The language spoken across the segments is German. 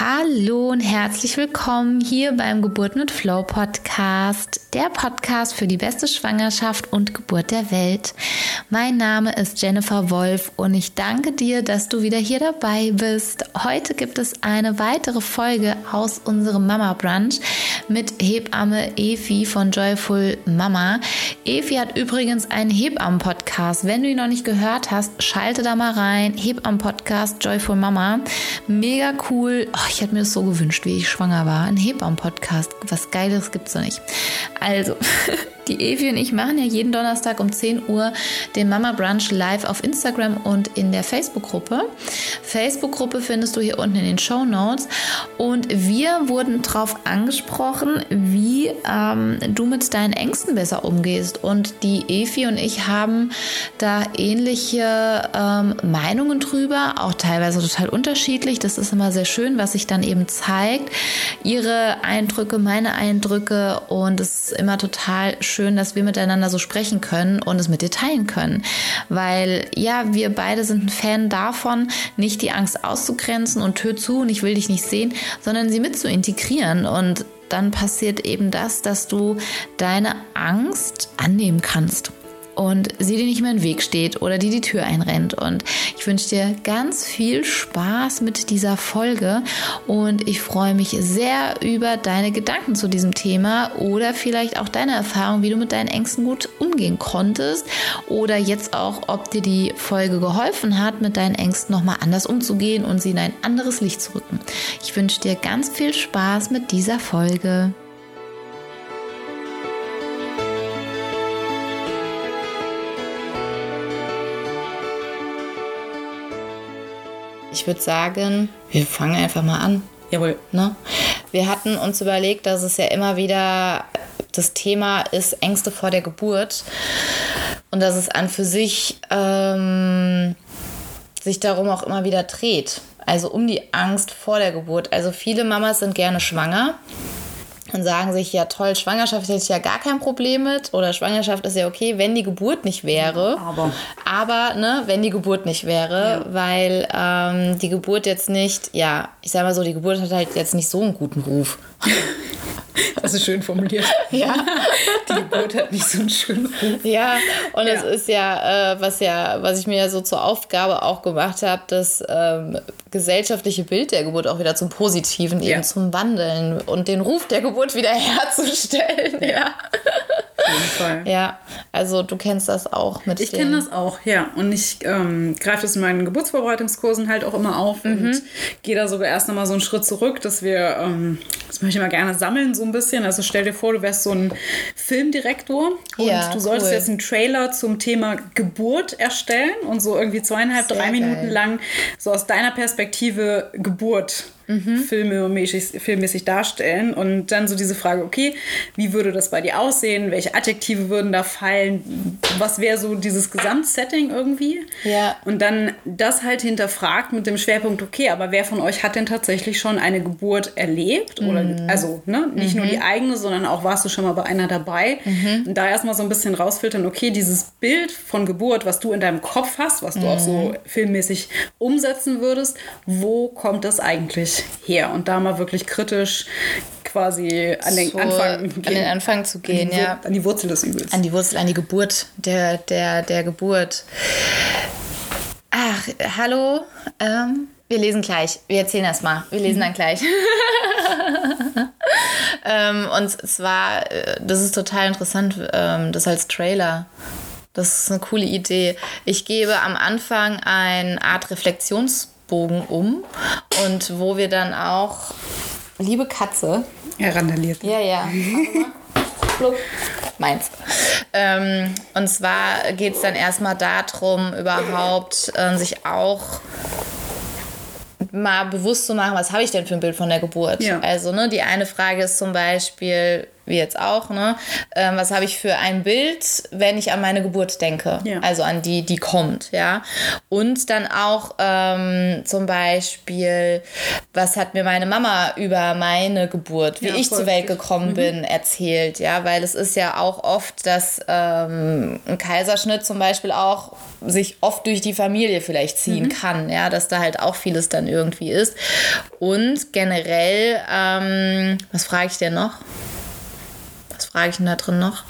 Hallo und herzlich willkommen hier beim Geburt mit Flow Podcast, der Podcast für die beste Schwangerschaft und Geburt der Welt. Mein Name ist Jennifer Wolf und ich danke dir, dass du wieder hier dabei bist. Heute gibt es eine weitere Folge aus unserem Mama Brunch mit Hebamme Efi von Joyful Mama. Efi hat übrigens einen Hebammen-Podcast. Wenn du ihn noch nicht gehört hast, schalte da mal rein. Hebammen-Podcast Joyful Mama. Mega cool. Oh, ich hätte mir das so gewünscht, wie ich schwanger war. Ein Hebammen-Podcast. Was Geiles gibt es noch nicht. Also, die Evi und ich machen ja jeden Donnerstag um 10 Uhr den Mama Brunch live auf Instagram und in der Facebook-Gruppe. Facebook-Gruppe findest du hier unten in den Show Notes. Und wir wurden darauf angesprochen, wie ähm, du mit deinen Ängsten besser umgehst. Und die Evi und ich haben da ähnliche ähm, Meinungen drüber, auch teilweise total unterschiedlich. Das ist immer sehr schön, was sich dann eben zeigt. Ihre Eindrücke, meine Eindrücke und es ist immer total schön, dass wir miteinander so sprechen können und es mit dir teilen können. Weil ja, wir beide sind ein Fan davon, nicht die Angst auszugrenzen und Tür zu und ich will dich nicht sehen, sondern sie mit zu integrieren und dann passiert eben das, dass du deine Angst annehmen kannst und sie dir nicht mehr im Weg steht oder die die Tür einrennt. Und ich wünsche dir ganz viel Spaß mit dieser Folge und ich freue mich sehr über deine Gedanken zu diesem Thema oder vielleicht auch deine Erfahrung, wie du mit deinen Ängsten gut umgehen konntest oder jetzt auch, ob dir die Folge geholfen hat, mit deinen Ängsten nochmal anders umzugehen und sie in ein anderes Licht zu rücken. Ich wünsche dir ganz viel Spaß mit dieser Folge. Ich würde sagen, wir fangen einfach mal an. Jawohl. Ne? Wir hatten uns überlegt, dass es ja immer wieder das Thema ist Ängste vor der Geburt und dass es an für sich ähm, sich darum auch immer wieder dreht. Also um die Angst vor der Geburt. Also viele Mamas sind gerne schwanger und sagen sich, ja toll, Schwangerschaft hätte ich ja gar kein Problem mit oder Schwangerschaft ist ja okay, wenn die Geburt nicht wäre. Aber. Aber, ne, wenn die Geburt nicht wäre, Ja. weil ähm, die Geburt jetzt nicht, ja, ich sag mal so, die Geburt hat halt jetzt nicht so einen guten Ruf. Das ist schön formuliert. Ja. Die Geburt hat nicht so einen schönen Ruf. Ja, und Ja. es ist ja, äh, was ja, was ich mir ja so zur Aufgabe auch gemacht habe, das ähm, gesellschaftliche Bild der Geburt auch wieder zum Positiven, Ja. eben zum Wandeln und den Ruf der Geburt wieder herzustellen. Ja. Auf jeden Fall. Ja, also du kennst das auch mit Ich kenne das auch, ja. Und ich ähm, greife das in meinen Geburtsvorbereitungskursen halt auch immer auf Mhm. und gehe da sogar erst nochmal so einen Schritt zurück, dass wir, ähm, das möchte ich mal gerne sammeln, so ein bisschen. Also stell dir vor, du wärst so ein Filmdirektor und Ja, du solltest cool. jetzt einen Trailer zum Thema Geburt erstellen und so irgendwie zweieinhalb, Sehr drei Minuten geil. lang so aus deiner Perspektive Geburt Mhm. filmmäßig, filmmäßig darstellen und dann so diese Frage, okay, wie würde das bei dir aussehen? Welche Adjektive würden da fallen? Was wäre so dieses Gesamtsetting irgendwie? Ja. Und dann das halt hinterfragt mit dem Schwerpunkt, okay, aber wer von euch hat denn tatsächlich schon eine Geburt erlebt? Oder Mhm. also, ne, nicht nur die eigene, sondern auch warst du schon mal bei einer dabei? Mhm. Und da erstmal so ein bisschen rausfiltern, okay, dieses Bild von Geburt, was du in deinem Kopf hast, was du auch so Mhm. filmmäßig umsetzen würdest, wo kommt das eigentlich her? Und da mal wirklich kritisch quasi an den so Anfang an den Anfang zu gehen, an ja. an die Wurzel des Übels. An die Wurzel, an die Geburt der, der, der Geburt. Ach, hallo. Ähm, wir lesen gleich. Wir erzählen erst mal. Wir lesen dann gleich. ähm, und zwar, äh, das ist total interessant, ähm, das als Trailer. Das ist eine coole Idee. Ich gebe am Anfang eine Art Reflexionsbogen um und wo wir dann auch, liebe Katze, Herandaliert. ja, ja. Flup. Meins. Ähm, und zwar geht es dann erstmal darum, überhaupt ähm, sich auch mal bewusst zu machen, was habe ich denn für ein Bild von der Geburt? Ja. Also, ne, die eine Frage ist zum Beispiel, wie jetzt auch, ne? Ähm, was habe ich für ein Bild, wenn ich an meine Geburt denke? Ja. Also an die, die kommt, ja. Und dann auch ähm, zum Beispiel, was hat mir meine Mama über meine Geburt, wie Ja, ich zur Welt gekommen bin, erzählt, ja, weil es ist ja auch oft, dass ähm, ein Kaiserschnitt zum Beispiel auch sich oft durch die Familie vielleicht ziehen kann, ja, dass da halt auch vieles dann irgendwie ist. Und generell, ähm, was frage ich denn noch? Frage ich denn da drin noch?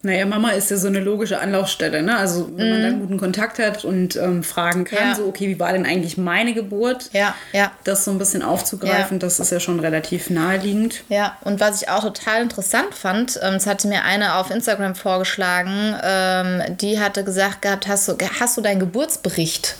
Naja, Mama ist ja so eine logische Anlaufstelle, ne? Also wenn man dann guten Kontakt hat und ähm, fragen kann, Mhm. Ja. so, okay, wie war denn eigentlich meine Geburt? Ja, ja. Das so ein bisschen aufzugreifen, Ja. das ist ja schon relativ naheliegend. Ja, und was ich auch total interessant fand, ähm, das hatte mir eine auf Instagram vorgeschlagen, ähm, die hatte gesagt gehabt, hast du, hast du deinen Geburtsbericht?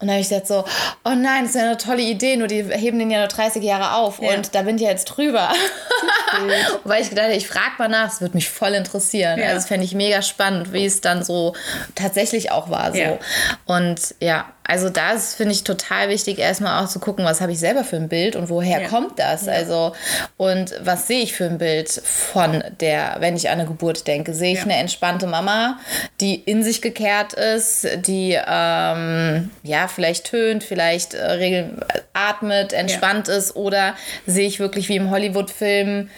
Und da habe ich gesagt so, oh nein, das ist ja eine tolle Idee, nur die heben den ja nur 30 Jahre auf Ja. und da bin ich ja jetzt drüber. Weil ich gedacht habe, ich frage mal nach, es würde mich voll interessieren. Ja. Also das fände ich mega spannend, wie es dann so tatsächlich auch war. So. Ja. Und ja, also da ist, finde ich, total wichtig, erstmal auch zu gucken, was habe ich selber für ein Bild und woher Ja. kommt das? Also, und was sehe ich für ein Bild von der, wenn ich an eine Geburt denke? Sehe ich Ja. eine entspannte Mama, die in sich gekehrt ist, die ähm, ja vielleicht tönt, vielleicht äh, atmet, entspannt ist, oder sehe ich wirklich wie im Hollywood-Film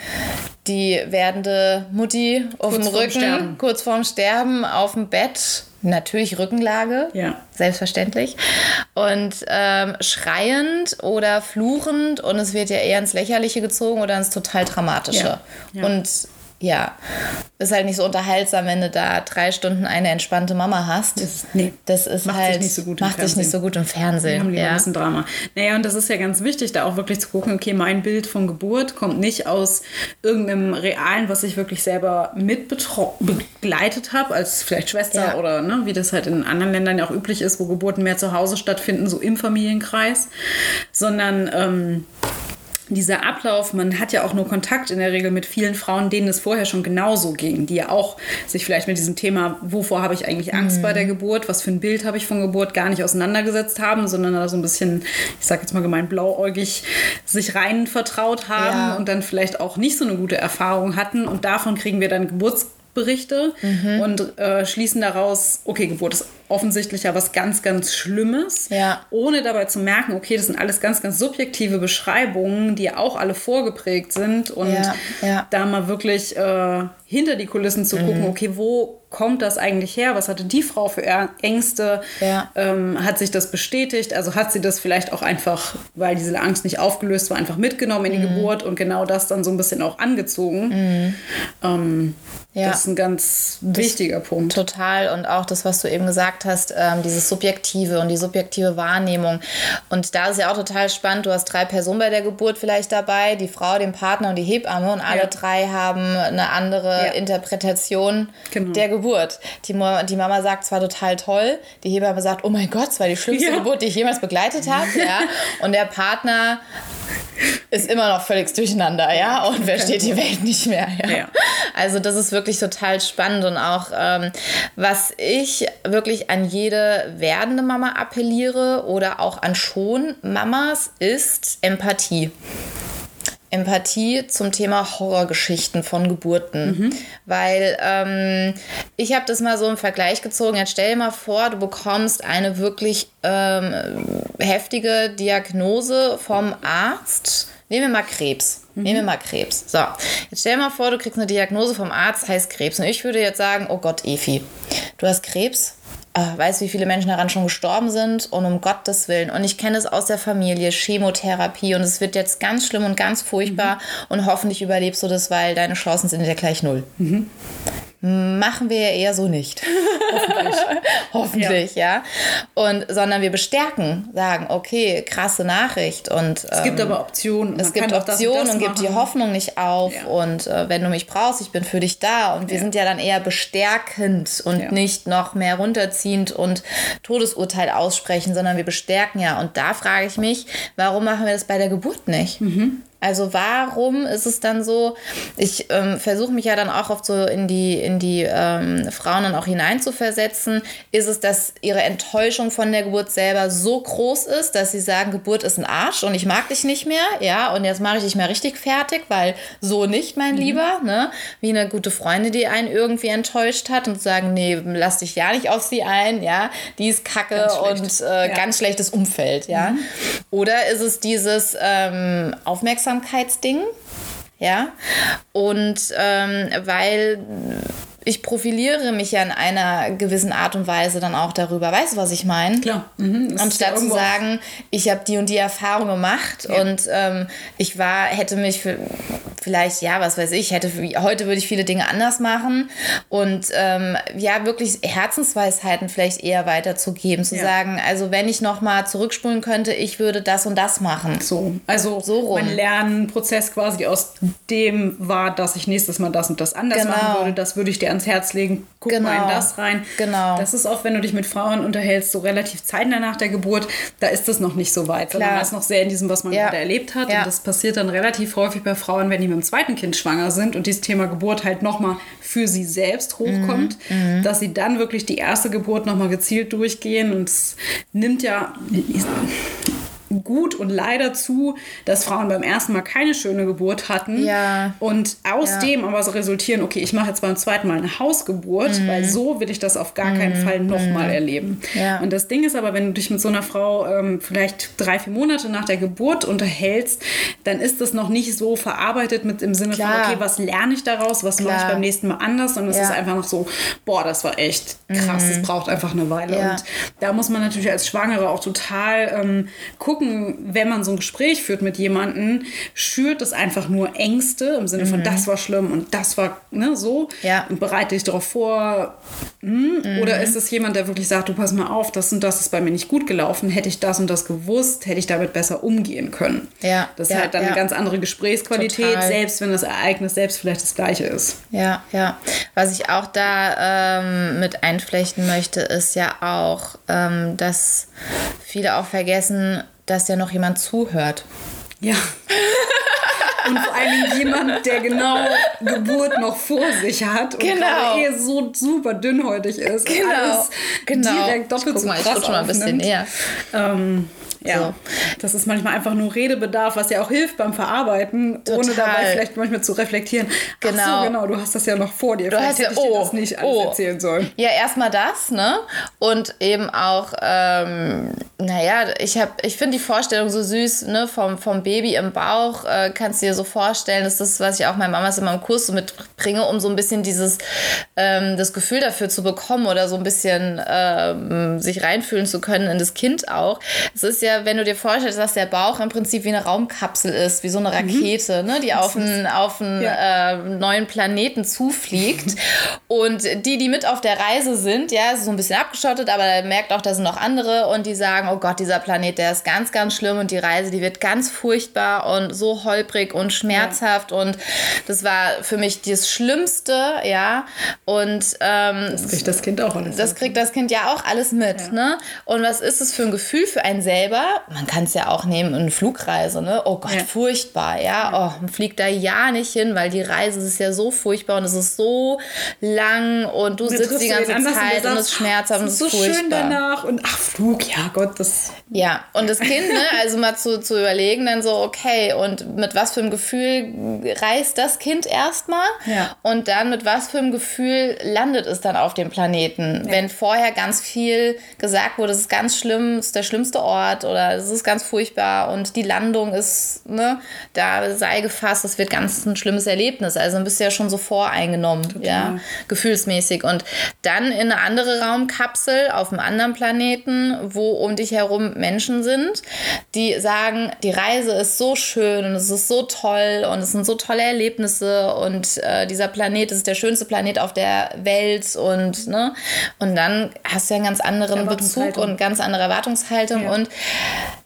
die werdende Mutti auf Kurz dem vorm Rücken, Sterben. kurz vorm Sterben, auf dem Bett. Natürlich Rückenlage, Ja. selbstverständlich. Und ähm, schreiend oder fluchend und es wird ja eher ins Lächerliche gezogen oder ins total Dramatische. Ja. Ja. Und ja, ist halt nicht so unterhaltsam, wenn du da drei Stunden eine entspannte Mama hast. Das, nee. Das ist Macht sich halt nicht so gut im macht sich nicht Fernsehen. so gut im Wir Fernsehen. haben lieber ja. ein bisschen Drama. Naja, und das ist ja ganz wichtig, da auch wirklich zu gucken, okay, mein Bild von Geburt kommt nicht aus irgendeinem Realen, was ich wirklich selber mit betro- begleitet habe, als vielleicht Schwester Ja. oder ne, wie das halt in anderen Ländern ja auch üblich ist, wo Geburten mehr zu Hause stattfinden, so im Familienkreis, sondern ähm, dieser Ablauf, man hat ja auch nur Kontakt in der Regel mit vielen Frauen, denen es vorher schon genauso ging, die ja auch sich vielleicht mit diesem Thema, wovor habe ich eigentlich Angst bei der Geburt, was für ein Bild habe ich von Geburt, gar nicht auseinandergesetzt haben, sondern da so ein bisschen, ich sage jetzt mal gemein blauäugig, sich rein vertraut haben Ja. und dann vielleicht auch nicht so eine gute Erfahrung hatten und davon kriegen wir dann Geburtsberichte Mhm. und äh, schließen daraus, okay, Geburt ist offensichtlich ja was ganz, ganz Schlimmes Ja. ohne dabei zu merken, okay, das sind alles ganz, ganz subjektive Beschreibungen, die auch alle vorgeprägt sind und Ja, ja. da mal wirklich äh, hinter die Kulissen zu Mhm. gucken, okay, wo kommt das eigentlich her? Was hatte die Frau für Ängste? Ja. Ähm, hat sich das bestätigt? Also hat sie das vielleicht auch einfach, weil diese Angst nicht aufgelöst war, einfach mitgenommen in die Mhm. Geburt und genau das dann so ein bisschen auch angezogen? Ähm, Ja. Das ist ein ganz wichtiger Punkt. Total. Und auch das, was du eben gesagt hast, ähm, dieses Subjektive und die subjektive Wahrnehmung. Und da ist ja auch total spannend. Du hast drei Personen bei der Geburt vielleicht dabei, die Frau, den Partner und die Hebamme. Und alle Ja. drei haben eine andere. Interpretation Genau. der Geburt. Die, Mo- die Mama sagt, es war total toll. Die Hebamme sagt, oh mein Gott, es war die schlimmste Ja. Geburt, die ich jemals begleitet habe. Ja. Und der Partner ist immer noch völlig durcheinander, ja, und versteht die Welt nicht mehr. Ja. Ja. Also das ist wirklich total spannend und auch ähm, was ich wirklich an jede werdende Mama appelliere oder auch an schon Mamas ist Empathie. Empathie zum Thema Horrorgeschichten von Geburten. Weil ähm, ich habe das mal so im Vergleich gezogen. Jetzt stell dir mal vor, du bekommst eine wirklich ähm, heftige Diagnose vom Arzt. Nehmen wir mal Krebs. Nehmen wir mal Krebs. So, jetzt stell dir mal vor, du kriegst eine Diagnose vom Arzt, heißt Krebs. Und ich würde jetzt sagen, oh Gott, Efi, du hast Krebs. Äh, weißt wie viele Menschen daran schon gestorben sind und um Gottes Willen. Und ich kenne es aus der Familie, Chemotherapie und es wird jetzt ganz schlimm und ganz furchtbar und hoffentlich überlebst du das, weil deine Chancen sind ja gleich null. Machen wir ja eher so nicht. Hoffentlich. Hoffentlich, ja. Und, sondern wir bestärken, sagen, okay, krasse Nachricht. Und, Es gibt aber Optionen. es gibt Optionen das und gibt die. Hoffnung nicht auf. Ja. Und äh, wenn du mich brauchst, ich bin für dich da. Und wir Ja. sind ja dann eher bestärkend und Ja. nicht noch mehr runterziehend und Todesurteil aussprechen, sondern wir bestärken ja. Und da frage ich mich, warum machen wir das bei der Geburt nicht? Mhm. Also warum ist es dann so, ich ähm, versuche mich ja dann auch oft so in die, in die ähm, Frauen dann auch hineinzuversetzen, ist es, dass ihre Enttäuschung von der Geburt selber so groß ist, dass sie sagen, Geburt ist ein Arsch und ich mag dich nicht mehr, ja, und jetzt mache ich dich mal richtig fertig, weil so nicht, mein mhm. Lieber, ne? Wie eine gute Freundin, die einen irgendwie enttäuscht hat und sagen, nee, lass dich ja nicht auf sie ein, ja, die ist kacke und äh, ja. ganz schlechtes Umfeld, ja. Mhm. Oder ist es dieses ähm, Aufmerksamkeit Achtsamkeitsding. Ja, und ähm, weil ich profiliere mich ja in einer gewissen Art und Weise dann auch darüber. Weißt du, was ich meine? Klar. Mhm, Anstatt zu sagen, ich habe die und die Erfahrung gemacht ja. und ähm, ich war, hätte mich für, vielleicht, ja, was weiß ich, hätte heute würde ich viele Dinge anders machen und ähm, ja, wirklich Herzensweisheiten vielleicht eher weiterzugeben, zu ja. sagen, also wenn ich nochmal zurückspulen könnte, ich würde das und das machen. So, also so rum. mein Lernprozess quasi aus dem war, dass ich nächstes Mal das und das anders genau. machen würde, das würde ich dir ans Herz legen, guck genau. mal in das rein. Genau. Das ist oft, wenn du dich mit Frauen unterhältst, so relativ zeitnah nach der Geburt, da ist das noch nicht so weit, Klar. man ist noch sehr in diesem, was man ja. gerade erlebt hat. Ja. Und das passiert dann relativ häufig bei Frauen, wenn die mit dem zweiten Kind schwanger sind und dieses Thema Geburt halt nochmal für sie selbst hochkommt, mhm. mhm. dass sie dann wirklich die erste Geburt nochmal gezielt durchgehen und es nimmt ja gut und leider zu, dass Frauen beim ersten Mal keine schöne Geburt hatten. Ja. Und aus ja. dem aber so resultieren, okay, ich mache jetzt beim zweiten Mal eine Hausgeburt, mhm. weil so will ich das auf gar keinen mhm. Fall nochmal mhm. erleben. Ja. Und das Ding ist aber, wenn du dich mit so einer Frau ähm, vielleicht drei, vier Monate nach der Geburt unterhältst, dann ist das noch nicht so verarbeitet mit im Sinne Klar. von, okay, was lerne ich daraus, was mache ich beim nächsten Mal anders? Und es ist einfach noch so, boah, das war echt krass, es mhm. braucht einfach eine Weile. Und da muss man natürlich als Schwangere auch total ähm, gucken, gucken, wenn man so ein Gespräch führt mit jemandem, schürt es einfach nur Ängste im Sinne von, mhm. das war schlimm und das war ne, so ja. und bereite dich darauf vor. Hm? Mhm. Oder ist es jemand, der wirklich sagt, du pass mal auf, das und das ist bei mir nicht gut gelaufen, hätte ich das und das gewusst, hätte ich damit besser umgehen können. Ja. Das ist ja, halt dann ja. eine ganz andere Gesprächsqualität, Total. selbst wenn das Ereignis selbst vielleicht das gleiche ist. Ja, ja. Was ich auch da ähm, mit einflechten möchte, ist ja auch, ähm, dass viele auch vergessen, dass ja noch jemand zuhört. Ja. Und vor Dingen jemand, der genau Geburt noch vor sich hat und genau. eh so super dünnhäutig ist. Genau. Und alles genau. direkt doppelt ich so mal, krass ich schon mal ein bisschen näher. Ähm, ja, so. das ist manchmal einfach nur Redebedarf, was ja auch hilft beim Verarbeiten, Total. ohne dabei vielleicht manchmal zu reflektieren. Genau. Ach so, genau, du hast das ja noch vor dir. Du vielleicht hast ja, hätte oh, ich dir das nicht alles oh. erzählen sollen. Ja, erstmal das, ne? Und eben auch, ähm, naja, ich, ich finde die Vorstellung so süß, ne? Vom, vom Baby im Bauch äh, kannst du dir so vorstellen, das ist das, was ich auch meinen Mamas immer im Kurs so mitbringe, um so ein bisschen dieses, ähm, das Gefühl dafür zu bekommen oder so ein bisschen ähm, sich reinfühlen zu können in das Kind auch. Es ist ja, wenn du dir vorstellst, dass der Bauch im Prinzip wie eine Raumkapsel ist, wie so eine mhm. Rakete, mhm. ne? die auf einen, auf einen ja. äh, neuen Planeten zufliegt. und die, die mit auf der Reise sind, ja, ist so ein bisschen abgeschottet, aber er merkt auch, da sind noch andere und die sagen, oh Gott, dieser Planet, der ist ganz, ganz schlimm und die Reise, die wird ganz furchtbar und so holprig und schmerzhaft ja. und das war für mich das Schlimmste, ja. Und ähm, das kriegt das Kind auch alles. Das kriegt das Kind ja auch alles mit, ja. ne? Und was ist es für ein Gefühl für einen selber? Man kann es ja auch nehmen, eine Flugreise, ne? Oh Gott, ja. furchtbar, ja. Oh, man fliegt da ja nicht hin, weil die Reise ist ja so furchtbar und es ist so lang und du und sitzt die ganze Zeit und es ist schmerzhaft und es ist so furchtbar. schön danach und ach, Flug, ja Gott, das. Ja, und das Kind, ne, also mal zu, zu überlegen, dann so, okay, und mit was für einem Gefühl reist das Kind erstmal? Ja. Und dann mit was für einem Gefühl landet es dann auf dem Planeten? Ja. Wenn vorher ganz viel gesagt wurde, es ist ganz schlimm, es ist der schlimmste Ort oder es ist ganz furchtbar und die Landung ist, ne, da sei gefasst, das wird ganz ein schlimmes Erlebnis. Also dann bist du ja schon so voreingenommen, Total. ja, gefühlsmäßig. Und dann in eine andere Raumkapsel auf einem anderen Planeten, wo um dich herum Menschen sind, die sagen, die Reise ist so schön und es ist so toll und es sind so tolle Erlebnisse und äh, dieser Planet ist der schönste Planet auf der Welt und ne und dann hast du ja einen ganz anderen Bezug und ganz andere Erwartungshaltung ja. und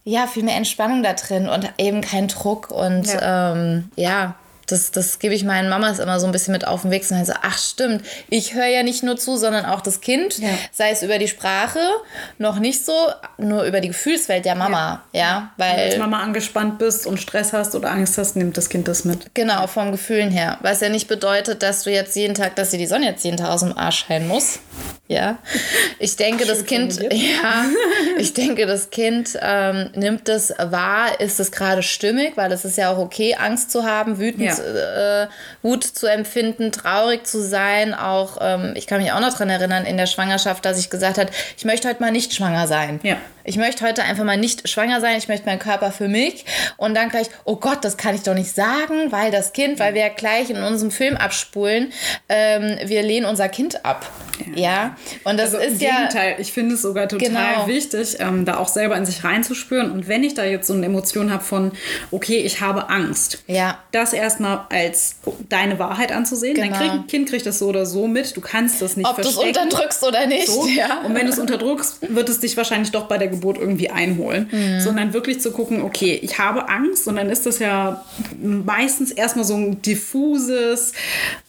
ja, viel mehr Entspannung da drin und eben kein Druck und ja, ähm, ja das, das gebe ich meinen Mamas immer so ein bisschen mit auf den Weg. Und so, ach stimmt, ich höre ja nicht nur zu, sondern auch das Kind, Ja. sei es über die Sprache, noch nicht so, nur über die Gefühlswelt der Mama, ja, Wenn du als weil Mama angespannt bist und Stress hast oder Angst hast, nimmt das Kind das mit. genau vom Gefühlen her, was ja nicht bedeutet, dass du jetzt jeden Tag, dass dir die Sonne jetzt jeden Tag aus dem Arsch scheinen muss, ja. Ich denke, das Kind, ja, ich denke, das Kind ähm, nimmt das wahr, ist es gerade stimmig, weil es ist ja auch okay, Angst zu haben, wütend, Ja. Äh, Wut zu empfinden, traurig zu sein. Auch, ähm, ich kann mich auch noch daran erinnern, in der Schwangerschaft, dass ich gesagt habe, ich möchte heute mal nicht schwanger sein. Ja. Ich möchte heute einfach mal nicht schwanger sein, ich möchte meinen Körper für mich. Und dann gleich, oh Gott, das kann ich doch nicht sagen, weil das Kind, weil wir ja gleich in unserem Film abspulen, ähm, wir lehnen unser Kind ab. Ja. Und das Also im ist ja. Gegenteil, ich finde es sogar total Genau. wichtig, ähm, da auch selber in sich reinzuspüren. Und wenn ich da jetzt so eine Emotion habe von, okay, ich habe Angst, Ja. das erstmal als deine Wahrheit anzusehen. Dein Genau. Krieg- Kind kriegt das so oder so mit. Du kannst das nicht Ob du es verstecken. unterdrückst oder nicht. So. Ja. Und wenn du es unterdrückst, wird es dich wahrscheinlich doch bei der Geburt irgendwie einholen. Mhm. Sondern wirklich zu gucken, okay, ich habe Angst und dann ist das ja meistens erstmal so ein diffuses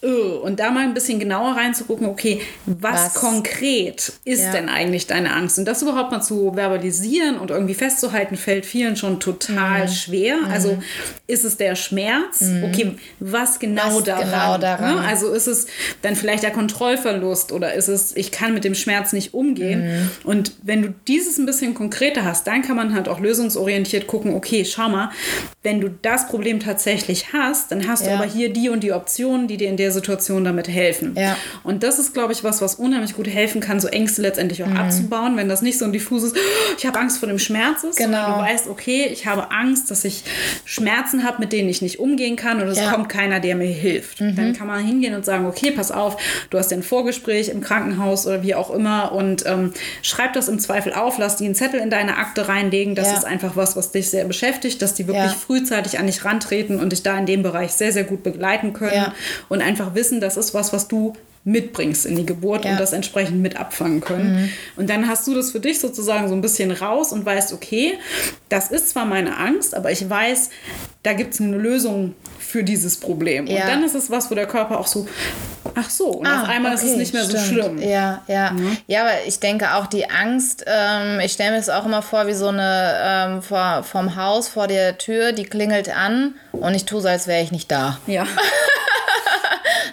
äh, und da mal ein bisschen genauer reinzugucken, okay, was, Was? konkret ist Ja. denn eigentlich deine Angst? Und das überhaupt mal zu verbalisieren und irgendwie festzuhalten, fällt vielen schon total Mhm. schwer. Also ist es der Schmerz? Okay, was genau Was daran? genau daran? Ne? Also ist es dann vielleicht der Kontrollverlust oder ist es, ich kann mit dem Schmerz nicht umgehen? Mhm. Und wenn du dieses ein bisschen konkreter hast, dann kann man halt auch lösungsorientiert gucken, okay, schau mal, wenn du das Problem tatsächlich hast, dann hast du Ja. aber hier die und die Optionen, die dir in der Situation damit helfen. Ja. Und das ist, glaube ich, was, was unheimlich gut helfen kann, so Ängste letztendlich Mhm. auch abzubauen, wenn das nicht so ein diffuses, "Oh, ich habe Angst vor dem Schmerz ist, Genau. du weißt, okay, ich habe Angst, dass ich Schmerzen habe, mit denen ich nicht umgehen kann und es Ja. Mhm. kommt keiner, der mir hilft. Dann kann man hingehen und sagen, okay, pass auf, du hast ein Vorgespräch im Krankenhaus oder wie auch immer und ähm, schreib das im Zweifel auf, lass die einen Zettel in deine Akte reinlegen. Das Ja. ist einfach was, was dich sehr beschäftigt, dass die wirklich Ja. frühzeitig an dich rantreten und dich da in dem Bereich sehr, sehr gut begleiten können und einfach wissen, das ist was, was du mitbringst in die Geburt Ja. und das entsprechend mit abfangen können. Und dann hast du das für dich sozusagen so ein bisschen raus und weißt, okay, das ist zwar meine Angst, aber ich weiß, da gibt es eine Lösung für dieses Problem. Ja. Und dann ist es was, wo der Körper auch so, ach so, und auf einmal ist es Ah, okay, nicht mehr so stimmt. schlimm. Ja, ja. Ja, aber ich denke auch die Angst, ähm, ich stelle mir das auch immer vor, wie so eine ähm, vor, vom Haus vor der Tür, die klingelt an und ich tue so, als wäre ich nicht da. Ja.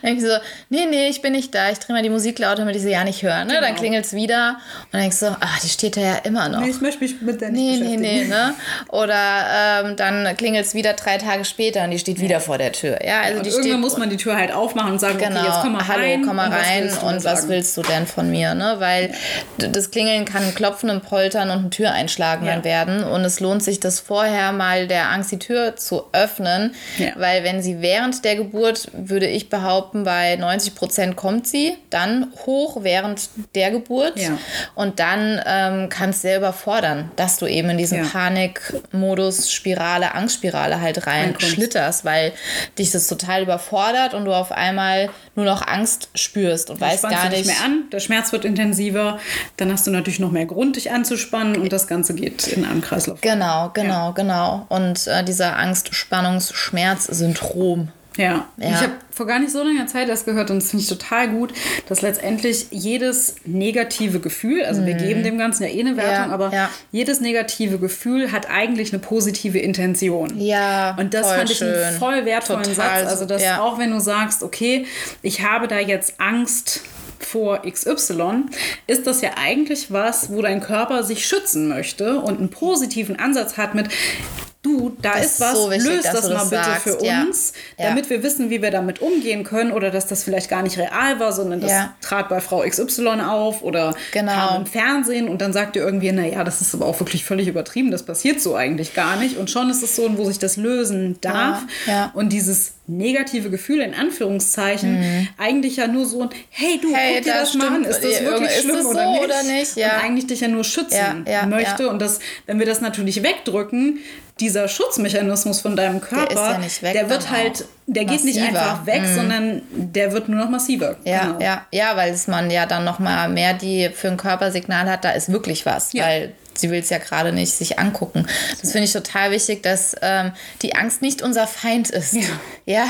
Dann denke ich so, nee, nee, ich bin nicht da. Ich drehe mal die Musik lauter, damit ich sie ja nicht höre. Ne? Dann Genau. klingelt es wieder und dann denkst du, ach, die steht da ja immer noch. Nee, ich möchte mich mit der nicht Nee, nee, nee, ne? Oder ähm, dann klingelt es wieder drei Tage später und die steht wieder vor der Tür. Ja, also Und die irgendwann muss man die Tür halt aufmachen und sagen, Genau, okay, jetzt komm mal hallo, rein. komm mal und was rein willst du und was willst du denn von mir, ne? Weil das Klingeln kann ein Klopfen, ein Poltern und ein Türeinschlagen Ja. dann werden und es lohnt sich, das vorher mal der Angst die Tür zu öffnen, Ja. weil wenn sie während der Geburt, würde ich behaupten, bei 90 Prozent kommt sie dann hoch während der Geburt Ja. und dann ähm, kann es sehr überfordern, dass du eben in diesen Ja. Panikmodus, Spirale, Angstspirale halt rein schlitterst, weil dich das total überfordert und du auf einmal nur noch Angst spürst und weißt spannst gar du nicht. mehr an, der Schmerz wird intensiver, dann hast du natürlich noch mehr Grund, dich anzuspannen und das Ganze geht in einem Kreislauf. Genau, genau, genau. Und äh, dieser Angst-Spannungs-Schmerz-Syndrom. Ja, Ja. ich habe vor gar nicht so langer Zeit das gehört und das finde ich total gut, dass letztendlich jedes negative Gefühl, also wir geben dem Ganzen ja eh eine Wertung, Mhm. Ja, aber ja. jedes negative Gefühl hat eigentlich eine positive Intention. Ja, Und das fand ich einen voll wertvollen Total Satz. Also, dass auch wenn du sagst, okay, ich habe da jetzt Angst vor XY, ist das ja eigentlich was, wo dein Körper sich schützen möchte und einen positiven Ansatz hat mit, du, da Das ist was, so wichtig, löst das mal das bitte sagst, für uns, Ja. damit wir wissen, wie wir damit umgehen können oder dass das vielleicht gar nicht real war, sondern das Ja. trat bei Frau XY auf oder Genau. kam im Fernsehen und dann sagt ihr irgendwie, naja, das ist aber auch wirklich völlig übertrieben, das passiert so eigentlich gar nicht und schon ist es so, wo sich das lösen darf ja. und dieses negative Gefühl in Anführungszeichen eigentlich ja nur so ein hey du Mhm. Hey, guck dir das das, mal an ist das Äh, wirklich ist schlimm das oder, so nicht? oder nicht? Ja. und eigentlich dich ja nur schützen Ja, ja, möchte und das wenn wir das natürlich wegdrücken dieser Schutzmechanismus von deinem Körper ist ja nicht weg der wird halt der geht nicht Massiver. einfach weg sondern der wird nur noch massiver Ja, Genau. ja, ja, weil es man ja dann noch mal mehr die für den Körper Signal hat, da ist wirklich was, weil sie will es ja gerade nicht sich angucken. Das finde ich total wichtig, dass ähm, die Angst nicht unser Feind ist. Ja. ja.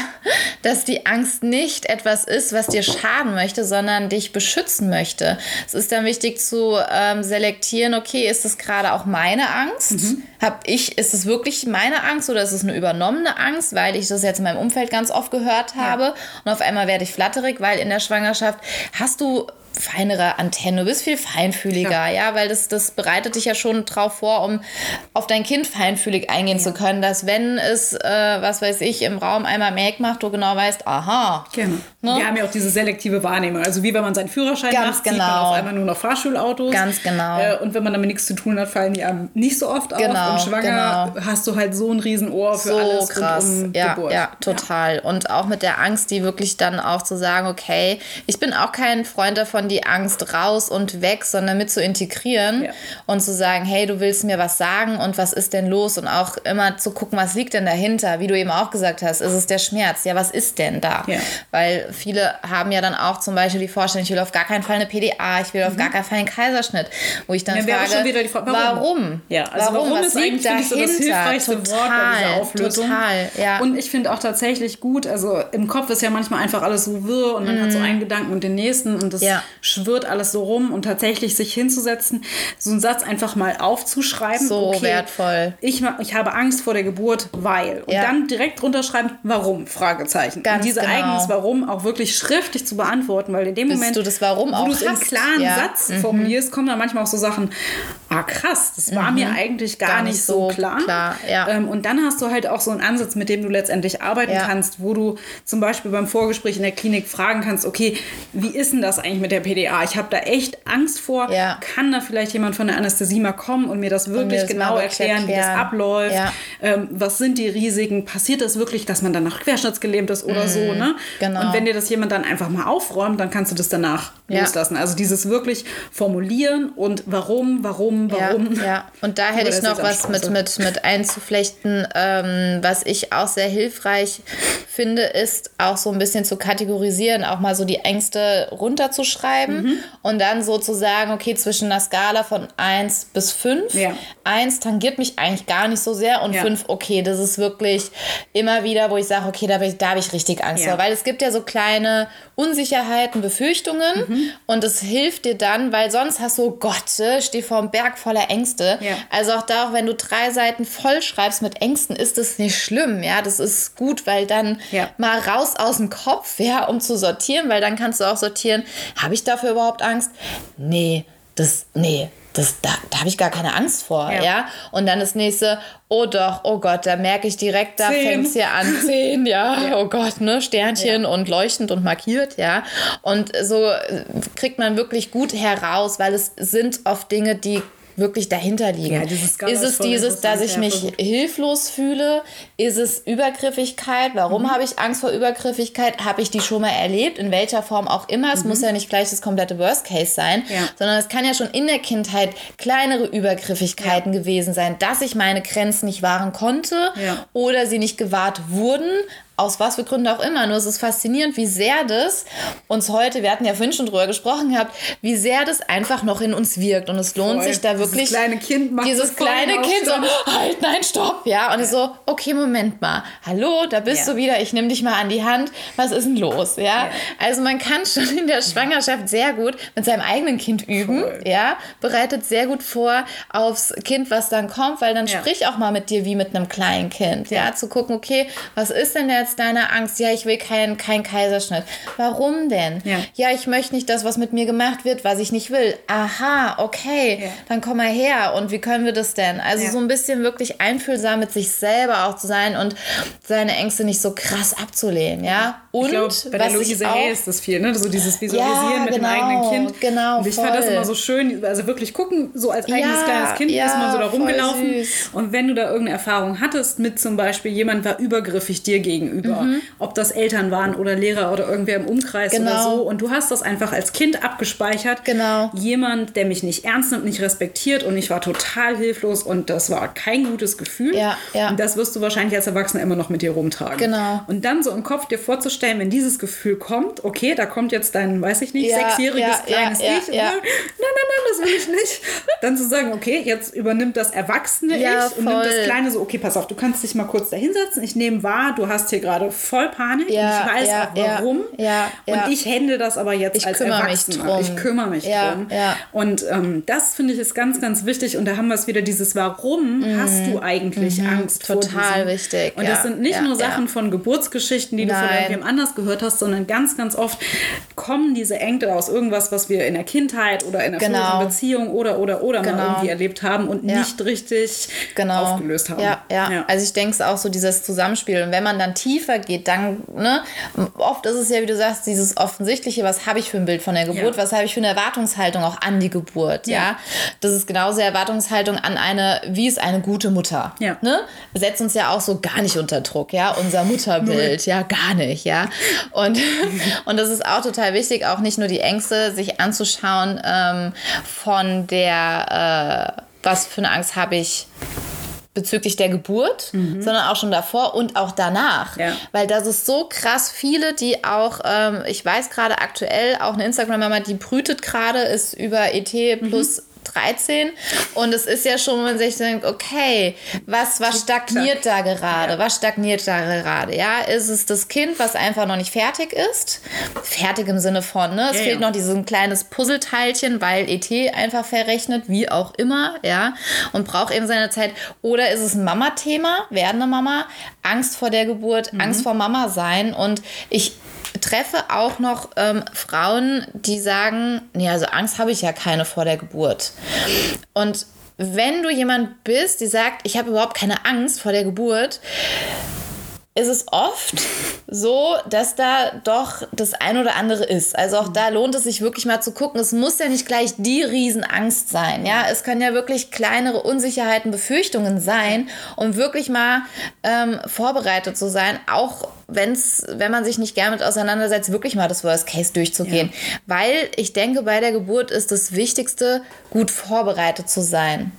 Dass die Angst nicht etwas ist, was dir schaden möchte, sondern dich beschützen möchte. Es ist dann wichtig zu ähm, selektieren, okay, ist es gerade auch meine Angst? Mhm. Hab ich, ist es wirklich meine Angst oder ist es eine übernommene Angst, weil ich das jetzt in meinem Umfeld ganz oft gehört habe ja. und auf einmal werde ich flatterig, weil in der Schwangerschaft hast du feinere Antenne, du bist viel feinfühliger, ja, ja weil das, das bereitet dich ja schon drauf vor, um auf dein Kind feinfühlig eingehen ja. zu können, dass wenn es, äh, was weiß ich, im Raum einmal Make macht, du genau weißt, aha. Genau. Ne? Wir haben ja auch diese selektive Wahrnehmung, also wie wenn man seinen Führerschein Ganz macht, genau. sieht man auf einmal nur noch Fahrschulautos. Ganz genau. Äh, und wenn man damit nichts zu tun hat, fallen die einem nicht so oft genau, auf. Und schwanger genau. hast du halt so ein Riesenohr für so alles krass. Um ja, Geburt. Ja, total. Ja. Und auch mit der Angst, die wirklich dann auch zu sagen, okay, ich bin auch kein Freund davon, die Angst raus und weg, sondern mit zu integrieren ja. und zu sagen, hey, du willst mir was sagen und was ist denn los? Und auch immer zu gucken, was liegt denn dahinter? Wie du eben auch gesagt hast, ist es der Schmerz? Ja, was ist denn da? Ja. Weil viele haben ja dann auch zum Beispiel die Vorstellung, ich will auf gar keinen Fall eine PDA, ich will auf mhm. gar keinen Fall einen Kaiserschnitt, wo ich dann ja, frage, Frage, warum? warum? Ja, also warum? warum was liegt dahinter? So das hilfreichste total, Wort bei dieser Auflösung. Total, ja. Und ich finde auch tatsächlich gut, also im Kopf ist ja manchmal einfach alles so wirr und man mhm. hat so mhm. einen Gedanken und den nächsten und das ja. Schwirrt alles so rum und tatsächlich sich hinzusetzen, so einen Satz einfach mal aufzuschreiben. So okay, wertvoll. Ich, ich habe Angst vor der Geburt, weil. Und ja. dann direkt drunter schreiben, warum? Fragezeichen. Ganz und diese genau. eigenes Warum auch wirklich schriftlich zu beantworten, weil in dem Bis Moment, du das Warum wo du es im klaren ja. Satz mhm. formulierst, kommen dann manchmal auch so Sachen, ah krass, das war mhm. mir eigentlich gar, gar nicht, nicht, so klar. klar ja. ähm, und dann hast du halt auch so einen Ansatz, mit dem du letztendlich arbeiten kannst, wo du zum Beispiel beim Vorgespräch in der Klinik fragen kannst, okay, wie ist denn das eigentlich mit der PDA? Ich habe da echt Angst vor. Ja. Kann da vielleicht jemand von der Anästhesie mal kommen und mir das wirklich mir das genau erklären, erklären, wie das abläuft? Ja. Ähm, was sind die Risiken? Passiert das wirklich, dass man danach querschnittsgelähmt ist oder mhm. so? Ne? Genau. Und wenn dir das jemand dann einfach mal aufräumt, dann kannst du das danach ja. loslassen. Also dieses wirklich formulieren und warum, warum, warum. Ja, ja. und da hätte ich noch was mit, mit, mit einzuflechten, ähm, was ich auch sehr hilfreich finde, ist auch so ein bisschen zu kategorisieren, auch mal so die Ängste runterzuschreiben mhm. und dann so zu sagen, okay, zwischen einer Skala von 1 bis 5. Ja. 1 tangiert mich eigentlich gar nicht so sehr und ja. 5, okay, das ist wirklich immer wieder, wo ich sage, okay, da, da habe ich richtig Angst ja. vor. Weil es gibt ja so kleine Unsicherheiten, Befürchtungen mhm. und es hilft dir dann, weil sonst hast du, oh Gott, äh, steh vor einem Berg voller Ängste. Ja. Also auch da, auch wenn du drei Seiten voll schreibst mit Ängsten, ist das nicht schlimm. Ja, das ist gut, weil dann ja. mal raus aus dem Kopf, ja, um zu sortieren, weil dann kannst du auch sortieren, habe ich dafür überhaupt Angst? Nee, das, nee, das, da, da habe ich gar keine Angst vor, ja. ja. Und dann das nächste, oh doch, oh Gott, da merke ich direkt, da fängt es hier an, zehn, ja, ja, oh Gott, ne, Sternchen ja. und leuchtend und markiert, ja. Und so kriegt man wirklich gut heraus, weil es sind oft Dinge, die wirklich dahinter liegen. Ja, ist es dieses, dass ich mich hilflos fühle? Ist es Übergriffigkeit? Warum mhm. habe ich Angst vor Übergriffigkeit? Habe ich die schon mal erlebt? In welcher Form auch immer. Es mhm. muss ja nicht gleich das komplette Worst Case sein, ja. sondern es kann ja schon in der Kindheit kleinere Übergriffigkeiten ja. gewesen sein, dass ich meine Grenzen nicht wahren konnte oder sie nicht gewahrt wurden, aus was für Gründen auch immer. Nur es ist faszinierend, wie sehr das uns heute, wir hatten ja vorhin schon drüber gesprochen gehabt, wie sehr das einfach noch in uns wirkt. Und es lohnt Voll. sich da wirklich. Dieses kleine Kind macht Dieses kleine Kind so, halt, nein, stopp, ja. Und ja. so, okay, Moment mal. Hallo, da bist ja. du wieder, ich nehme dich mal an die Hand. Was ist denn los? Ja? ja. Also man kann schon in der Schwangerschaft sehr gut mit seinem eigenen Kind üben, Voll. ja. Bereitet sehr gut vor aufs Kind, was dann kommt, weil dann sprich auch mal mit dir wie mit einem kleinen Kind, ja. Zu gucken, okay, was ist denn der jetzt deine Angst? Ja, ich will keinen kein Kaiserschnitt. Warum denn? Ja. ja, ich möchte nicht das, was mit mir gemacht wird, was ich nicht will. Aha, okay, ja. dann komm mal her. Und wie können wir das denn? Also ja. so ein bisschen wirklich einfühlsam mit sich selber auch zu sein und seine Ängste nicht so krass abzulehnen, ja. Und ich glaub, bei der Luise Hay ist das viel, ne? So dieses Visualisieren mit genau, dem eigenen Kind. Genau, und ich voll. fand das immer so schön, also wirklich gucken, so als eigenes kleines Kind ist man so da rumgelaufen. Und wenn du da irgendeine Erfahrung hattest mit zum Beispiel, jemand war übergriffig dir gegenüber, gegenüber, mhm. ob das Eltern waren oder Lehrer oder irgendwer im Umkreis genau. oder so. Und du hast das einfach als Kind abgespeichert. Genau. Jemand, der mich nicht ernst nimmt, nicht respektiert und ich war total hilflos und das war kein gutes Gefühl. Ja, ja. Und das wirst du wahrscheinlich als Erwachsener immer noch mit dir rumtragen. Genau. Und dann so im Kopf dir vorzustellen, wenn dieses Gefühl kommt, okay, da kommt jetzt dein, weiß ich nicht, ja, sechsjähriges ja, kleines ja, Ich. Ja, Nein, nein, nein, das will ich nicht. Dann zu sagen, okay, jetzt übernimmt das Erwachsene Ich und nimmt das Kleine so, okay, pass auf, du kannst dich mal kurz da hinsetzen. Ich nehme wahr, du hast hier gerade voll Panik. Ja, ich weiß ja, auch warum. Ja, und ich hände das aber jetzt ich als Erwachsener. Ich kümmere mich drum. Und ähm, das finde ich ist ganz, ganz wichtig. Und da haben wir es wieder, dieses Warum mhm. hast du eigentlich mhm. Angst Total vor Total wichtig. Und das sind nicht nur Sachen von Geburtsgeschichten, die Nein. du von irgendjemand anders gehört hast, sondern ganz, ganz oft kommen diese Ängste aus irgendwas, was wir in der Kindheit oder in einer genau. Beziehung oder, oder, oder genau. mal irgendwie erlebt haben und nicht richtig genau. aufgelöst haben. Ja, ja. ja. Also ich denke es auch so, dieses Zusammenspiel. Und wenn man dann tiefer geht, dann, ne, oft ist es ja, wie du sagst, dieses Offensichtliche, was habe ich für ein Bild von der Geburt, ja. was habe ich für eine Erwartungshaltung auch an die Geburt, ja. ja. Das ist genauso Erwartungshaltung an eine, wie ist eine gute Mutter, ja. ne? Setzt uns ja auch so gar nicht unter Druck, ja, unser Mutterbild, ja, gar nicht, ja. Und, und das ist auch total wichtig, auch nicht nur die Ängste sich anzuschauen ähm, von der, äh, was für eine Angst habe ich bezüglich der Geburt, mhm. sondern auch schon davor und auch danach. Ja. Weil das ist so krass viele, die auch, ähm, ich weiß gerade aktuell, auch eine Instagram-Mama, die brütet gerade, ist über ET plus mhm 13 und es ist ja schon, wenn man sich denkt, okay, was, was stagniert da gerade? Was stagniert da gerade? Ja, ist es das Kind, was einfach noch nicht fertig ist? Fertig im Sinne von, ne? Es ja, fehlt ja. noch dieses kleines Puzzleteilchen, weil ET einfach verrechnet, wie auch immer, ja, und braucht eben seine Zeit. Oder ist es ein Mama-Thema, werdende Mama, Angst vor der Geburt, mhm. Angst vor Mama sein und ich treffe auch noch ähm, Frauen, die sagen, nee, also Angst habe ich ja keine vor der Geburt. Und wenn du jemand bist, die sagt, ich habe überhaupt keine Angst vor der Geburt, ist es oft so, dass da doch das ein oder andere ist. Also auch da lohnt es sich wirklich mal zu gucken. Es muss ja nicht gleich die Riesenangst sein. Ja, es können ja wirklich kleinere Unsicherheiten, Befürchtungen sein, um wirklich mal ähm, vorbereitet zu sein, auch wenn's, wenn man sich nicht gerne mit auseinandersetzt, wirklich mal das Worst Case durchzugehen. Ja. Weil ich denke, bei der Geburt ist das Wichtigste, gut vorbereitet zu sein.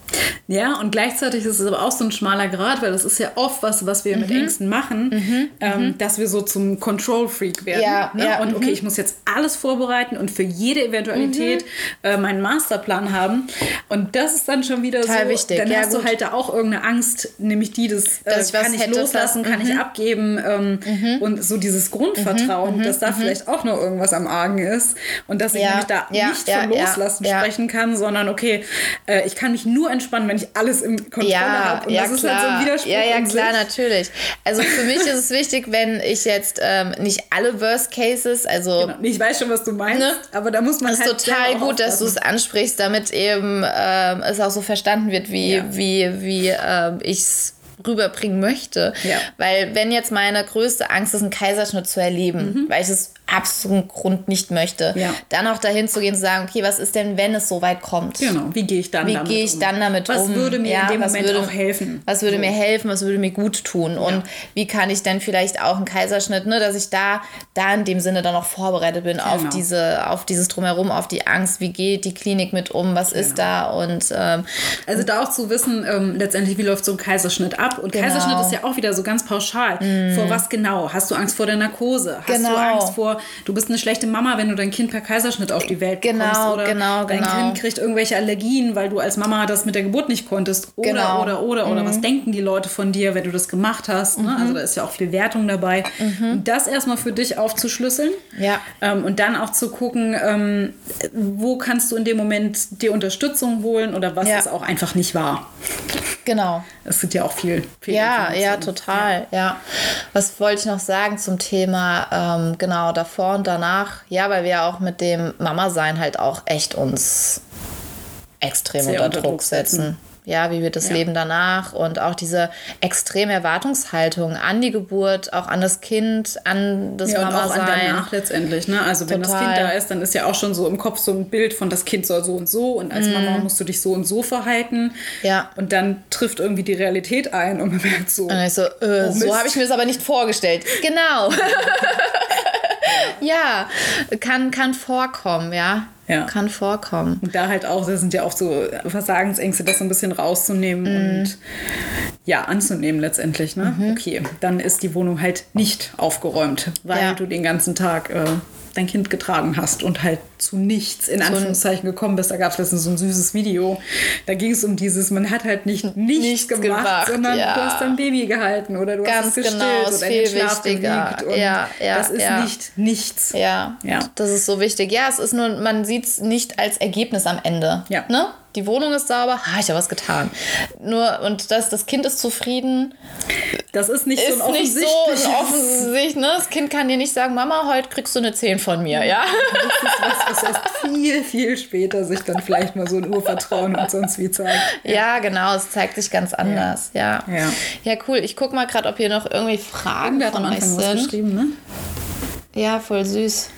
Ja, und gleichzeitig ist es aber auch so ein schmaler Grad, weil das ist ja oft was, was wir mhm. mit Ängsten machen, mhm. Ähm, mhm. dass wir so zum Control-Freak werden. Ja, ne? ja, und okay, mhm. ich muss jetzt alles vorbereiten und für jede Eventualität mhm. äh, meinen Masterplan haben. Und das ist dann schon wieder Total so, wichtig. dann hast gut. du halt da auch irgendeine Angst, nämlich die, das äh, ich kann ich loslassen, kann ich abgeben. Ähm, mhm. Und so dieses Grundvertrauen, mhm, dass da mhm. vielleicht auch noch irgendwas am Argen ist und dass ich ja, nämlich da ja, nicht von Loslassen sprechen kann, sondern okay, äh, ich kann mich nur entspannen, wenn ich alles im Kontrolle habe. Und das ist halt so ein Widerspruch. Ja, ja, klar, natürlich. Also für mich ist es wichtig, wenn ich jetzt ähm, nicht alle Worst Cases, also. Genau. Ich weiß schon, was du meinst, ne? aber da muss man das halt. ist total gut, dass du es ansprichst, damit eben ähm, es auch so verstanden wird, wie, wie, wie ähm, ich es rüberbringen möchte. Ja. Weil wenn jetzt meine größte Angst ist, einen Kaiserschnitt zu erleben, mhm. weil ich es absoluten Grund nicht möchte. Ja. Dann auch dahin zu gehen und zu sagen, okay, was ist denn, wenn es so weit kommt? Genau, wie gehe ich dann wie damit gehe ich dann damit was um? Was würde mir ja, in dem Moment würde, auch helfen? Was würde so. mir helfen, was würde mir gut tun? Und wie kann ich denn vielleicht auch einen Kaiserschnitt, ne, dass ich da, da in dem Sinne dann auch vorbereitet bin genau. auf, diese, auf dieses Drumherum, auf die Angst, wie geht die Klinik mit um, was genau. ist da? Und ähm, Also da auch zu wissen, ähm, letztendlich, wie läuft so ein Kaiserschnitt ab? Und genau. Kaiserschnitt ist ja auch wieder so ganz pauschal. Mm. Vor was genau? Hast du Angst vor der Narkose? Hast genau. du Angst vor, du bist eine schlechte Mama, wenn du dein Kind per Kaiserschnitt auf die Welt genau, bekommst. Oder genau, dein genau. Kind kriegt irgendwelche Allergien, weil du als Mama das mit der Geburt nicht konntest. Oder, genau. oder, oder, mhm. oder was denken die Leute von dir, wenn du das gemacht hast. Ne? Mhm. Also da ist ja auch viel Wertung dabei. Mhm. Das erstmal für dich aufzuschlüsseln. Ja. Ähm, und dann auch zu gucken, ähm, wo kannst du in dem Moment dir Unterstützung holen oder was ja. ist auch einfach nicht wahr. Genau. Es gibt ja auch viel. viel ja, ja, total. Ja. ja. Was wollte ich noch sagen zum Thema, ähm, genau, davor und danach? Ja, weil wir auch mit dem Mama-Sein halt auch echt uns extrem unter, unter, Druck setzen. Ja, wie wird das Leben danach? Und auch diese extreme Erwartungshaltung an die Geburt, auch an das Kind, an das Ja, und Mama auch an danach letztendlich. Ne? Also wenn das. Kind da ist, dann ist ja auch schon so im Kopf so ein Bild von das Kind soll so und so und als Mama musst du dich so und so verhalten. Mhm. Ja. Und dann trifft irgendwie die Realität ein und man merkt so. Und so, äh, Oh, so habe ich mir das aber nicht vorgestellt. Genau. ja, kann, kann vorkommen, ja. Ja. Kann vorkommen. Und da halt auch, da sind ja auch so Versagensängste, das so ein bisschen rauszunehmen Mhm. und ja, anzunehmen letztendlich. Ne? Okay, dann ist die Wohnung halt nicht aufgeräumt, weil Ja. du den ganzen Tag äh, dein Kind getragen hast und halt zu nichts in Anführungszeichen gekommen bist. Da gab es letztens so ein süßes Video. Da ging es um dieses, man hat halt nicht nichts, Nichts gemacht, gemacht, sondern ja. du hast dein Baby gehalten oder du Ganz hast es gestillt genau, oder viel Schlaf wichtiger. Und Ja, ja, das ist ja. nicht nichts. Ja, Ja. das ist so wichtig. Ja, es ist nur, man sieht es nicht als Ergebnis am Ende. Ja. Ne? Die Wohnung ist sauber, ha, ich habe was getan. Nur, und das, das Kind ist zufrieden, Das ist nicht so ist ein nicht so offensichtliches- ein offensichtlich, ne? Das Kind kann dir nicht sagen, Mama, heute kriegst du eine 10 von mir, ja? Das ist was, was erst viel, viel später sich dann vielleicht mal so ein Urvertrauen und sonst wie zeigt. Ja, genau, es zeigt sich ganz anders, ja. Ja. Ja, cool. Ich guck mal gerade, ob hier noch irgendwie Fragen Irgendwer von euch was sind. geschrieben, ne? Ja, voll süß.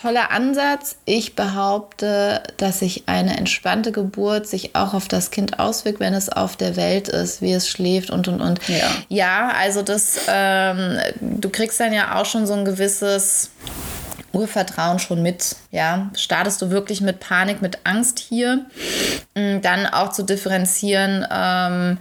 Toller Ansatz. Ich behaupte, dass sich eine entspannte Geburt sich auch auf das Kind auswirkt, wenn es auf der Welt ist, wie es schläft und und und. Ja. ja also das, ähm, du kriegst dann ja auch schon so ein gewisses Urvertrauen schon mit. Ja, startest du wirklich mit Panik, mit Angst hier, dann auch zu differenzieren, ähm,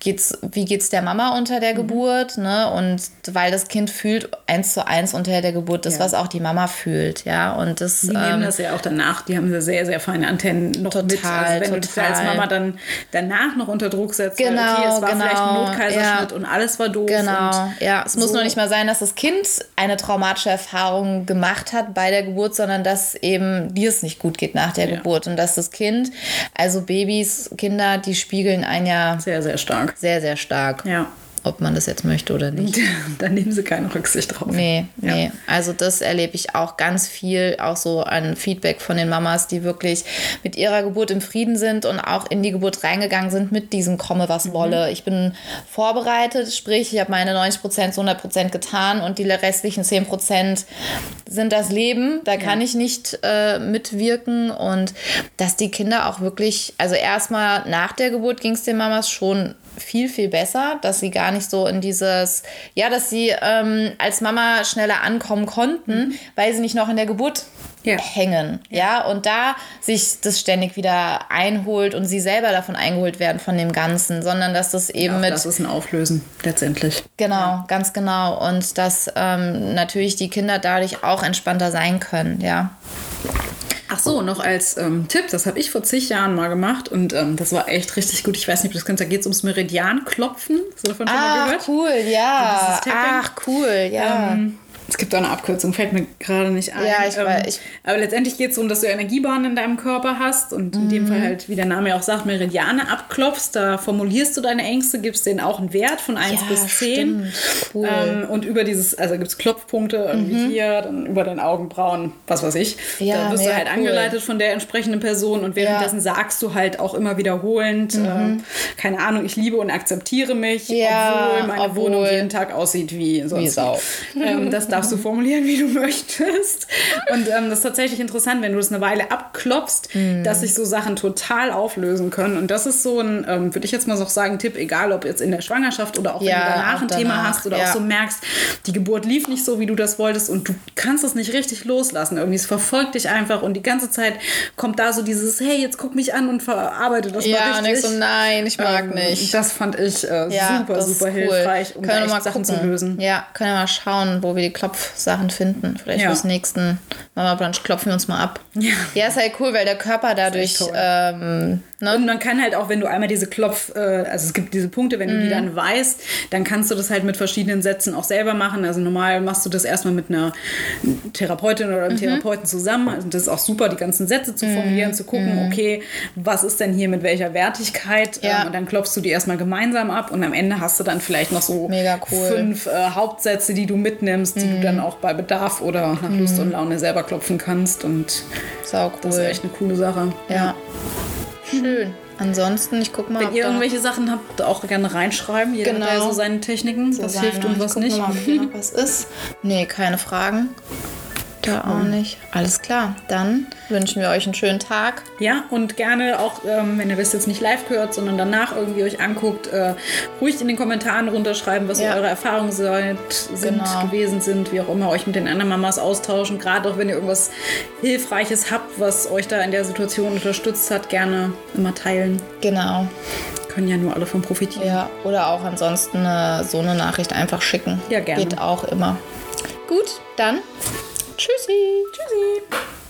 geht's, wie geht es der Mama unter Mhm. der Geburt, ne? Und weil das Kind fühlt eins zu eins unter der Geburt, das, Ja. was auch die Mama fühlt, ja. Und das Die nehmen ähm, das ja auch danach, die haben sehr, sehr feine Antennen noch mit. Total, Also wenn du dich als total. Mama dann danach noch unter Druck setzt, weil, Genau, okay, es war vielleicht ein genau, Notkaiserschnitt ja. und alles war doof. Genau, Und ja. Es muss so- noch nicht mal sein, dass das Kind eine traumatische Erfahrung gemacht hat bei der Geburt, sondern dass eben dir es nicht gut geht nach der Ja. Geburt und dass das Kind, also Babys, Kinder, die spiegeln einen ja Sehr, sehr stark. sehr, sehr stark, Ja. Ob man das jetzt möchte oder nicht. da nehmen sie keine Rücksicht drauf. Nee, Ja. nee. Also das erlebe ich auch ganz viel, auch so an Feedback von den Mamas, die wirklich mit ihrer Geburt im Frieden sind und auch in die Geburt reingegangen sind mit diesem komme, was Mhm. wolle. Ich bin vorbereitet, sprich, ich habe meine 90 Prozent zu 100 Prozent getan und die restlichen 10 Prozent sind das Leben. Da kann ich nicht äh, mitwirken und dass die Kinder auch wirklich, also erstmal nach der Geburt ging es den Mamas schon viel, viel besser, dass sie gar nicht so in dieses, ja, dass sie ähm, als Mama schneller ankommen konnten, weil sie nicht noch in der Geburt Ja. hängen, ja. und da sich das ständig wieder einholt und sie selber davon eingeholt werden von dem Ganzen, sondern dass das eben Auch mit das ist ein Auflösen, letztendlich. Genau, ganz genau. Und dass ähm, natürlich die Kinder dadurch auch entspannter sein können, ja. Ach so, noch als ähm, Tipp, das habe ich vor zig Jahren mal gemacht und ähm, das war echt richtig gut. Ich weiß nicht, ob du das kennst, da geht es ums Meridianklopfen. Du davon schon mal gehört? cool, ja. Ach, cool, ja. Ähm, es gibt auch eine Abkürzung, fällt mir gerade nicht ein. Ja, ich ähm, weiß, aber letztendlich geht es darum, dass du Energiebahnen in deinem Körper hast und in Mhm. dem Fall halt, wie der Name ja auch sagt, Meridiane abklopfst. Da formulierst du deine Ängste, gibst denen auch einen Wert von 1 Ja, bis 10. stimmt. Cool. Ähm, und über dieses, also gibt es Klopfpunkte irgendwie hier, dann über den Augenbrauen, was weiß ich. Mhm. Ja, da wirst du halt cool. angeleitet von der entsprechenden Person und währenddessen sagst du halt auch immer wiederholend, ähm, keine Ahnung, ich liebe und akzeptiere mich, Mhm. Ja, obwohl meine obwohl- Wohnung jeden Tag aussieht wie sonst Wie Sau. ähm, das darfst du formulieren, wie du möchtest. Und ähm, das ist tatsächlich interessant, wenn du das eine Weile abklopfst, Mhm. dass sich so Sachen total auflösen können. Und das ist so ein, ähm, würde ich jetzt mal so sagen, Tipp, egal ob jetzt in der Schwangerschaft oder auch wenn Ja, du danach ein Thema danach, hast oder ja. auch so merkst, die Geburt lief nicht so, wie du das wolltest und du kannst es nicht richtig loslassen. Irgendwie, es verfolgt dich einfach und die ganze Zeit kommt da so dieses, hey, jetzt guck mich an und verarbeite das Ja, mal und ich richtig. so, nein, ich mag Ähm, nicht. Das fand ich äh, Ja, super, super cool. hilfreich, um können da echt mal Sachen gucken. zu lösen. Ja, können wir mal schauen, wo wir die Klopfsachen finden. Vielleicht Ja. fürs nächsten Mama Brunch klopfen wir uns mal ab. Ja. ja, ist halt cool, weil der Körper dadurch ähm, Ne? Und man kann halt auch, wenn du einmal diese Klopf, äh, also es gibt diese Punkte, wenn du Mhm. die dann weißt, dann kannst du das halt mit verschiedenen Sätzen auch selber machen. Also normal machst du das erstmal mit einer Therapeutin oder Mhm. einem Therapeuten zusammen. Also das ist auch super, die ganzen Sätze zu formulieren, zu gucken, okay, was ist denn hier mit welcher Wertigkeit? Mhm. Ja. Ähm, und dann klopfst du die erstmal gemeinsam ab und am Ende hast du dann vielleicht noch so Mega cool. fünf äh, Hauptsätze, die du mitnimmst, die du dann auch bei Bedarf oder nach Lust und Laune selber klopfen kannst. Und Sau cool. das ist echt eine coole Sache. ja. Schön. Ansonsten, ich guck mal, Wenn ihr irgendwelche Sachen habt, auch gerne reinschreiben. Jeder Genau. hat ja so seine Techniken, was Susanne, hilft und was nicht. Mal, was ist. Nee, keine Fragen. Da auch nicht. Alles klar. Dann wünschen wir euch einen schönen Tag. Ja, und gerne auch, ähm, wenn ihr das jetzt nicht live hört, sondern danach irgendwie euch anguckt, äh, ruhig in den Kommentaren runterschreiben, was Ja. eure Erfahrungen seid, sind, Genau. gewesen sind, wie auch immer, euch mit den anderen Mamas austauschen. Gerade auch wenn ihr irgendwas Hilfreiches habt, was euch da in der Situation unterstützt hat, gerne immer teilen. Genau. Können ja nur alle von profitieren. Ja, oder auch ansonsten äh, so eine Nachricht einfach schicken. Ja, gerne. Geht auch immer. Gut, dann tschüssi. Tschüssi.